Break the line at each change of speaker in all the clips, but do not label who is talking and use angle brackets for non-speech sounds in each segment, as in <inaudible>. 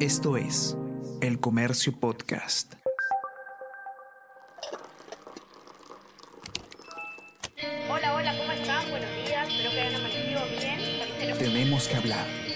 Esto es El Comercio Podcast.
Hola, hola, ¿cómo están? Buenos días, espero que hayan amanecido bien.
Tenemos que hablar.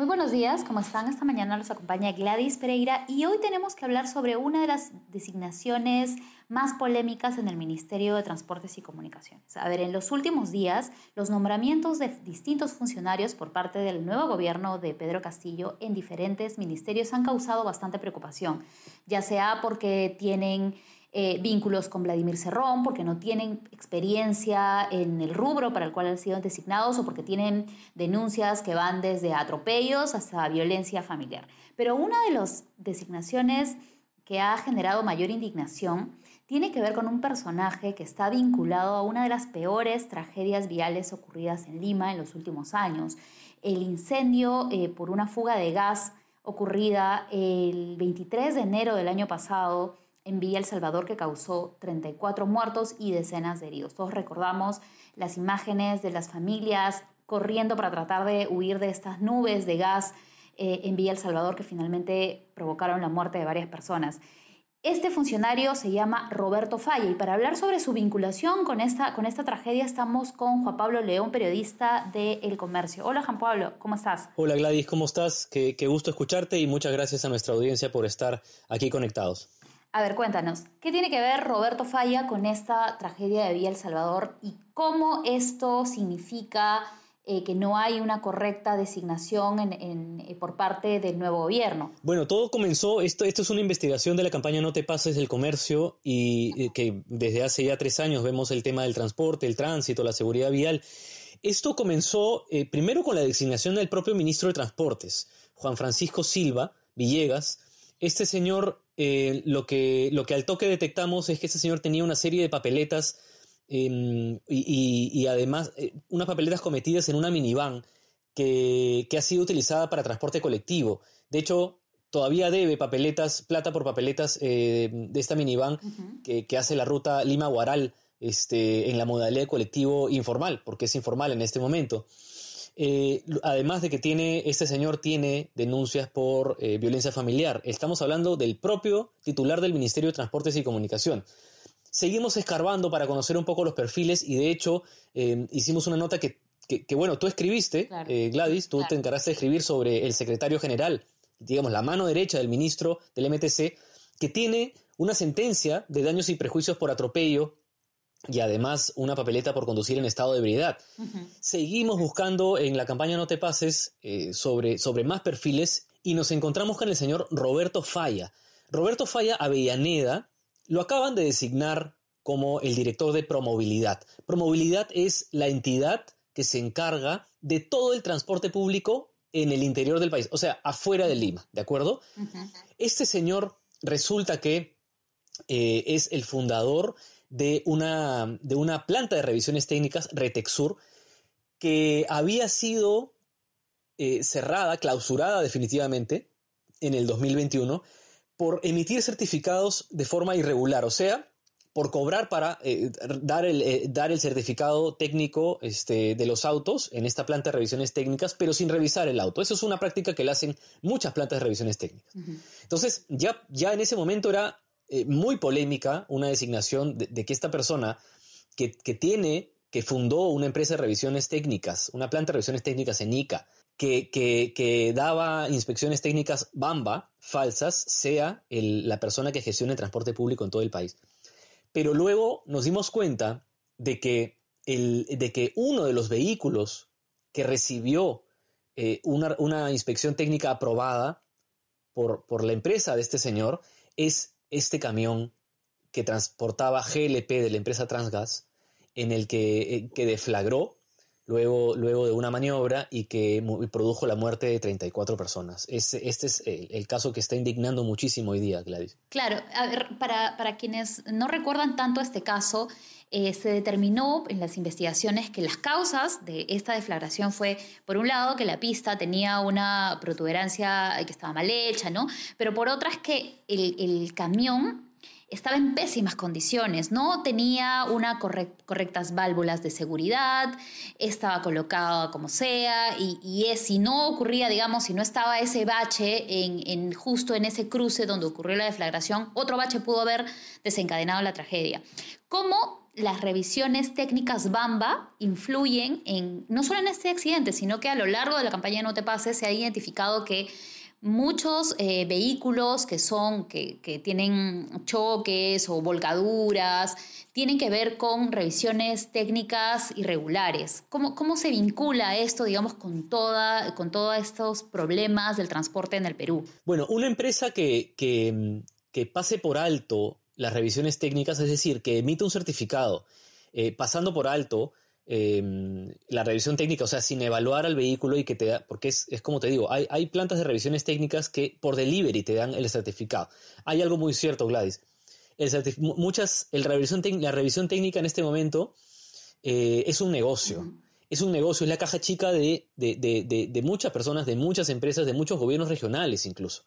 Muy buenos días, ¿cómo están? Esta mañana nos acompaña Gladys Pereira y hoy tenemos que hablar sobre una de las designaciones más polémicas en el Ministerio de Transportes y Comunicaciones. A ver, en los últimos días, los nombramientos de distintos funcionarios por parte del nuevo gobierno de Pedro Castillo en diferentes ministerios han causado bastante preocupación, ya sea porque tienen eh, vínculos con Vladimir Cerrón, porque no tienen experiencia en el rubro para el cual han sido designados o porque tienen denuncias que van desde atropellos hasta violencia familiar. Pero una de las designaciones que ha generado mayor indignación tiene que ver con un personaje que está vinculado a una de las peores tragedias viales ocurridas en Lima en los últimos años. El incendio eh, por una fuga de gas ocurrida el 23 de enero del año pasado en Villa El Salvador que causó 34 muertos y decenas de heridos. Todos recordamos las imágenes de las familias corriendo para tratar de huir de estas nubes de gas eh, en Villa El Salvador que finalmente provocaron la muerte de varias personas. Este funcionario se llama Roberto Falla y para hablar sobre su vinculación con esta, con esta tragedia estamos con Juan Pablo León, periodista de El Comercio. Hola Juan Pablo, ¿cómo estás?
Hola Gladys, ¿cómo estás? qué gusto escucharte y muchas gracias a nuestra audiencia por estar aquí conectados.
A ver, cuéntanos, ¿qué tiene que ver Roberto Falla con esta tragedia de Villa El Salvador y cómo esto significa eh, que no hay una correcta designación eh, por parte del nuevo gobierno?
Bueno, todo comenzó, esto, esto es una investigación de la campaña No te pases del comercio y eh, que desde hace ya tres años vemos el tema del transporte, el tránsito, la seguridad vial. Esto comenzó primero con la designación del propio ministro de Transportes, Juan Francisco Silva Villegas, este señor, eh, lo, que, lo que al toque detectamos es que este señor tenía una serie de papeletas em, y, además eh, unas papeletas cometidas en una minivan que, ha sido utilizada para transporte colectivo. De hecho, todavía debe papeletas, plata por papeletas eh, de esta minivan que, que, hace la ruta Lima-Guaral este, en la modalidad de colectivo informal, porque es informal en este momento. Eh, además de que tiene, este señor tiene denuncias por eh, violencia familiar. Estamos hablando del propio titular del Ministerio de Transportes y Comunicación. Seguimos escarbando para conocer un poco los perfiles y de hecho eh, hicimos una nota que, bueno, tú escribiste, Gladys, tú te encargaste de escribir sobre el secretario general, digamos, la mano derecha del ministro del MTC, que tiene una sentencia de daños y prejuicios por atropello y además una papeleta por conducir en estado de ebriedad. Seguimos buscando en la campaña No te pases eh, sobre, sobre más perfiles y nos encontramos con el señor Roberto Falla. Roberto Falla Avellaneda lo acaban de designar como el director de Promovilidad. Promovilidad es la entidad que se encarga de todo el transporte público en el interior del país, o sea, afuera de Lima, ¿de acuerdo? Este señor resulta que eh, es el fundador de una, de una planta de revisiones técnicas, Retexur, que había sido eh, cerrada, clausurada definitivamente en el 2021 por emitir certificados de forma irregular, o sea, por cobrar para eh, dar, el, eh, dar, el, certificado técnico este, de los autos en esta planta de revisiones técnicas, pero sin revisar el auto. Eso es una práctica que le hacen muchas plantas de revisiones técnicas. Entonces, ya, ya en ese momento era eh, muy polémica una designación de, que esta persona que, tiene, que fundó una empresa de revisiones técnicas, una planta de revisiones técnicas en ICA, que, que, daba inspecciones técnicas Bamba falsas, sea la persona que gestiona el transporte público en todo el país. Pero luego nos dimos cuenta de que, el, de que uno de los vehículos que recibió eh, una, una, inspección técnica aprobada por, por la empresa de este señor es este camión que transportaba GLP de la empresa Transgas, en el que, eh, que deflagró luego, luego de una maniobra y que produjo la muerte de 34 personas. Este, este es el, caso que está indignando muchísimo hoy día, Gladys.
Claro, a ver, para, para quienes no recuerdan tanto este caso, eh, se determinó en las investigaciones que las causas de esta deflagración fue, por un lado, que la pista tenía una protuberancia que estaba mal hecha, ¿no? Pero por otra es que el, camión estaba en pésimas condiciones, no tenía unas correctas válvulas de seguridad, estaba colocado como sea, y, si no ocurría, digamos, si no estaba ese bache en, justo en ese cruce donde ocurrió la deflagración, otro bache pudo haber desencadenado la tragedia. ¿Cómo las revisiones técnicas Bamba influyen en, no solo en este accidente, sino que a lo largo de la campaña No Te Pases se ha identificado que muchos eh, vehículos que son, que, tienen choques o volcaduras, tienen que ver con revisiones técnicas irregulares. ¿Cómo, cómo se vincula esto, digamos, con, toda, con todos estos problemas del transporte en el Perú?
Bueno, una empresa que, que, que pase por alto las revisiones técnicas, es decir, que emite un certificado eh, pasando por alto Em, la revisión técnica, o sea, sin evaluar al vehículo y que te da, porque es, como te digo, hay, hay, plantas de revisiones técnicas que por delivery te dan el certificado. Hay algo muy cierto, Gladys. El muchas, el revisión la revisión técnica en este momento eh, es un negocio. Es un negocio, es la caja chica de, de, muchas personas, de muchas empresas, de muchos gobiernos regionales incluso.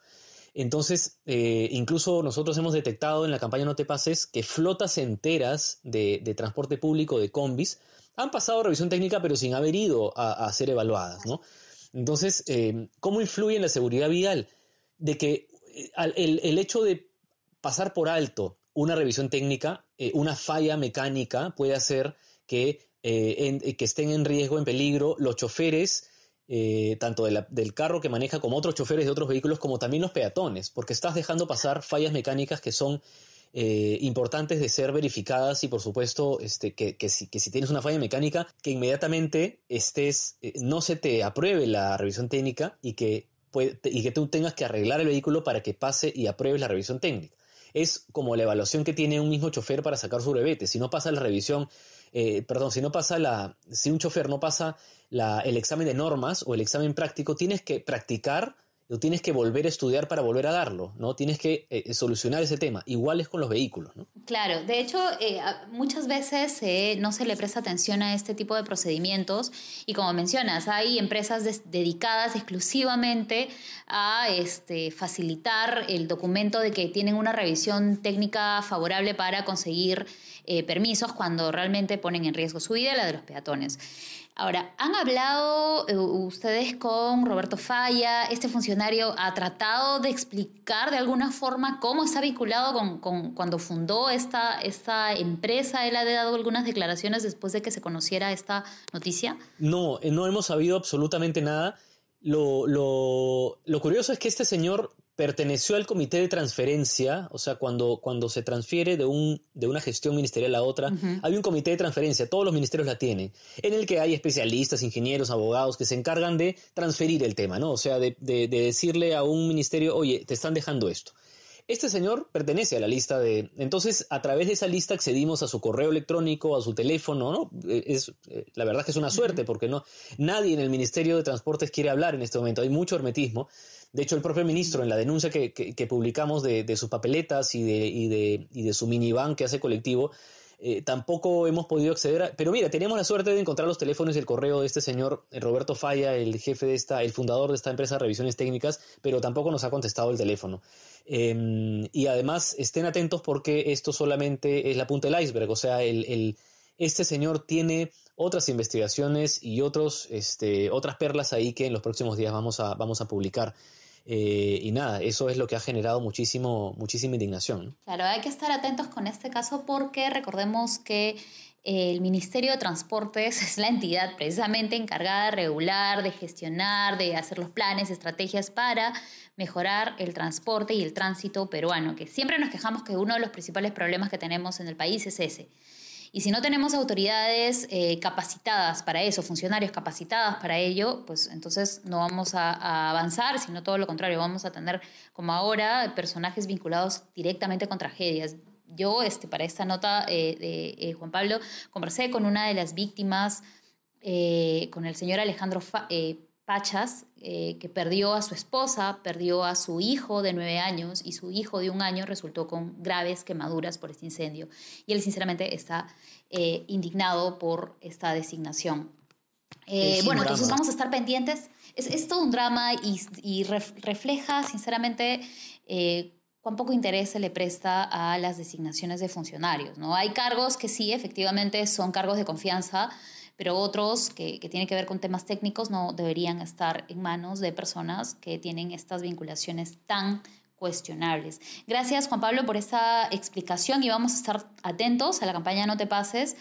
Entonces, eh, incluso nosotros hemos detectado en la campaña No Te Pases que flotas enteras de, transporte público, de combis, han pasado revisión técnica pero sin haber ido a, ser evaluadas, ¿no? Entonces, eh, ¿cómo influye en la seguridad vial? De que eh, el, hecho de pasar por alto una revisión técnica, eh, una falla mecánica puede hacer que, que estén en riesgo, en peligro, los choferes, tanto del carro que maneja como otros choferes de otros vehículos, como también los peatones, porque estás dejando pasar fallas mecánicas que son eh, importantes de ser verificadas y por supuesto este, que, si, tienes una falla mecánica, que inmediatamente estés, eh, no se te apruebe la revisión técnica y que, y que tú tengas que arreglar el vehículo para que pase y apruebes la revisión técnica. Es como la evaluación que tiene un mismo chofer para sacar su brevete. Si no pasa la revisión, eh, perdón, si no pasa la, si un chofer no pasa el examen de normas o el examen práctico, tienes que practicar lo tienes que volver a estudiar para volver a darlo, ¿no? Tienes que eh, solucionar ese tema. Igual es con los vehículos, ¿no?
Claro, de hecho, eh, muchas veces eh, no se le presta atención a este tipo de procedimientos y como mencionas, hay empresas dedicadas exclusivamente a este, facilitar el documento de que tienen una revisión técnica favorable para conseguir permisos cuando realmente ponen en riesgo su vida y la de los peatones. Ahora, ¿han hablado eh, ustedes con Roberto Falla? ¿Este funcionario ha tratado de explicar de alguna forma cómo está vinculado con, cuando fundó esta, esta empresa? ¿Él ha dado algunas declaraciones después de que se conociera esta noticia?
No, eh, no hemos sabido absolutamente nada. Lo, lo, lo curioso es que este señor perteneció al comité de transferencia, o sea, cuando, cuando se transfiere de, un, de una gestión ministerial a otra, hay un comité de transferencia, todos los ministerios la tienen, en el que hay especialistas, ingenieros, abogados que se encargan de transferir el tema, ¿no? O sea, de, de decirle a un ministerio, oye, te están dejando esto. Este señor pertenece a la lista de... Entonces, a través de esa lista accedimos a su correo electrónico, a su teléfono, ¿no? Eh, es, eh, la verdad que es una suerte porque no, nadie en el Ministerio de Transportes quiere hablar en este momento. Hay mucho hermetismo. De hecho, el propio ministro, en la denuncia que, publicamos de, sus papeletas y de, y de, y de su minivan que hace colectivo, eh, tampoco hemos podido acceder pero mira, teníamos la suerte de encontrar los teléfonos y el correo de este señor eh, Roberto Falla, el jefe de esta, el fundador de esta empresa de revisiones técnicas, pero tampoco nos ha contestado el teléfono. Em, y además estén atentos porque esto solamente es la punta del iceberg, o sea, el, este señor tiene otras investigaciones y otros, este, otras perlas ahí que en los próximos días vamos a, vamos a publicar. Eh, y nada, eso es lo que ha generado muchísimo, muchísima indignación.
Claro, hay que estar atentos con este caso porque recordemos que el Ministerio de Transportes <laughs> es la entidad precisamente encargada de regular, de gestionar, de hacer los planes, estrategias para mejorar el transporte y el tránsito peruano, que siempre nos quejamos que uno de los principales problemas que tenemos en el país es ese, y si no tenemos autoridades eh, capacitadas para eso, funcionarios capacitadas para ello, pues entonces no vamos a, avanzar, sino todo lo contrario, vamos a tener como ahora personajes vinculados directamente con tragedias. Yo, este, para esta nota eh, de eh, Juan Pablo, conversé con una de las víctimas, con el señor Alejandro Pachas, eh, que perdió a su esposa, perdió a su hijo de nueve años y su hijo de un año resultó con graves quemaduras por este incendio. Y él sinceramente está eh, indignado por esta designación. Eh, bueno, entonces vamos a estar pendientes. Es, todo un drama y, refleja sinceramente cuán poco interés se le presta a las designaciones de funcionarios. ¿no? Hay cargos que sí, efectivamente, son cargos de confianza, pero otros que, que tienen que ver con temas técnicos no deberían estar en manos de personas que tienen estas vinculaciones tan cuestionables. Gracias Juan Pablo por esta explicación y vamos a estar atentos a la campaña No te pases.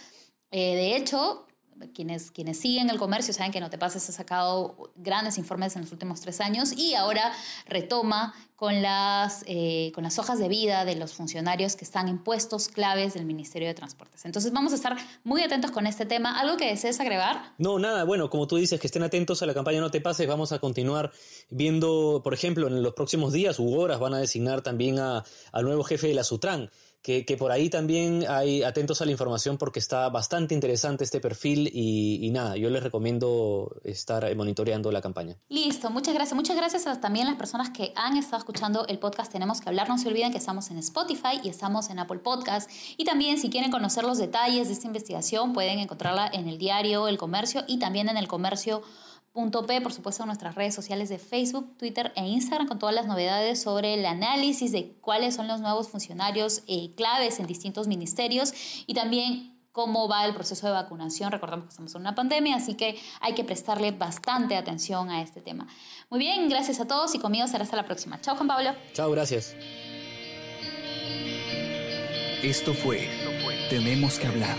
Eh, de hecho, quienes, quienes siguen el comercio saben que No Te Pases ha sacado grandes informes en los últimos tres años y ahora retoma con las, eh, con las hojas de vida de los funcionarios que están en puestos claves del Ministerio de Transportes. Entonces vamos a estar muy atentos con este tema. ¿Algo que desees agregar?
No, nada. Bueno, como tú dices, que estén atentos a la campaña No Te Pases. Vamos a continuar viendo, por ejemplo, en los próximos días u horas van a designar también al nuevo jefe de la Sutran que, por ahí también hay atentos a la información porque está bastante interesante este perfil y, nada, yo les recomiendo estar monitoreando la campaña.
Listo, muchas gracias. Muchas gracias a también las personas que han estado escuchando el podcast Tenemos que hablar. No se olviden que estamos en Spotify y estamos en Apple Podcast. Y también si quieren conocer los detalles de esta investigación pueden encontrarla en el diario El Comercio y también en el Comercio Punto P, por supuesto, en nuestras redes sociales de Facebook, Twitter e Instagram con todas las novedades sobre el análisis de cuáles son los nuevos funcionarios eh, claves en distintos ministerios y también cómo va el proceso de vacunación. Recordamos que estamos en una pandemia, así que hay que prestarle bastante atención a este tema. Muy bien, gracias a todos y conmigo será hasta la próxima. Chao, Juan Pablo.
Chao, gracias.
Esto fue Tenemos que hablar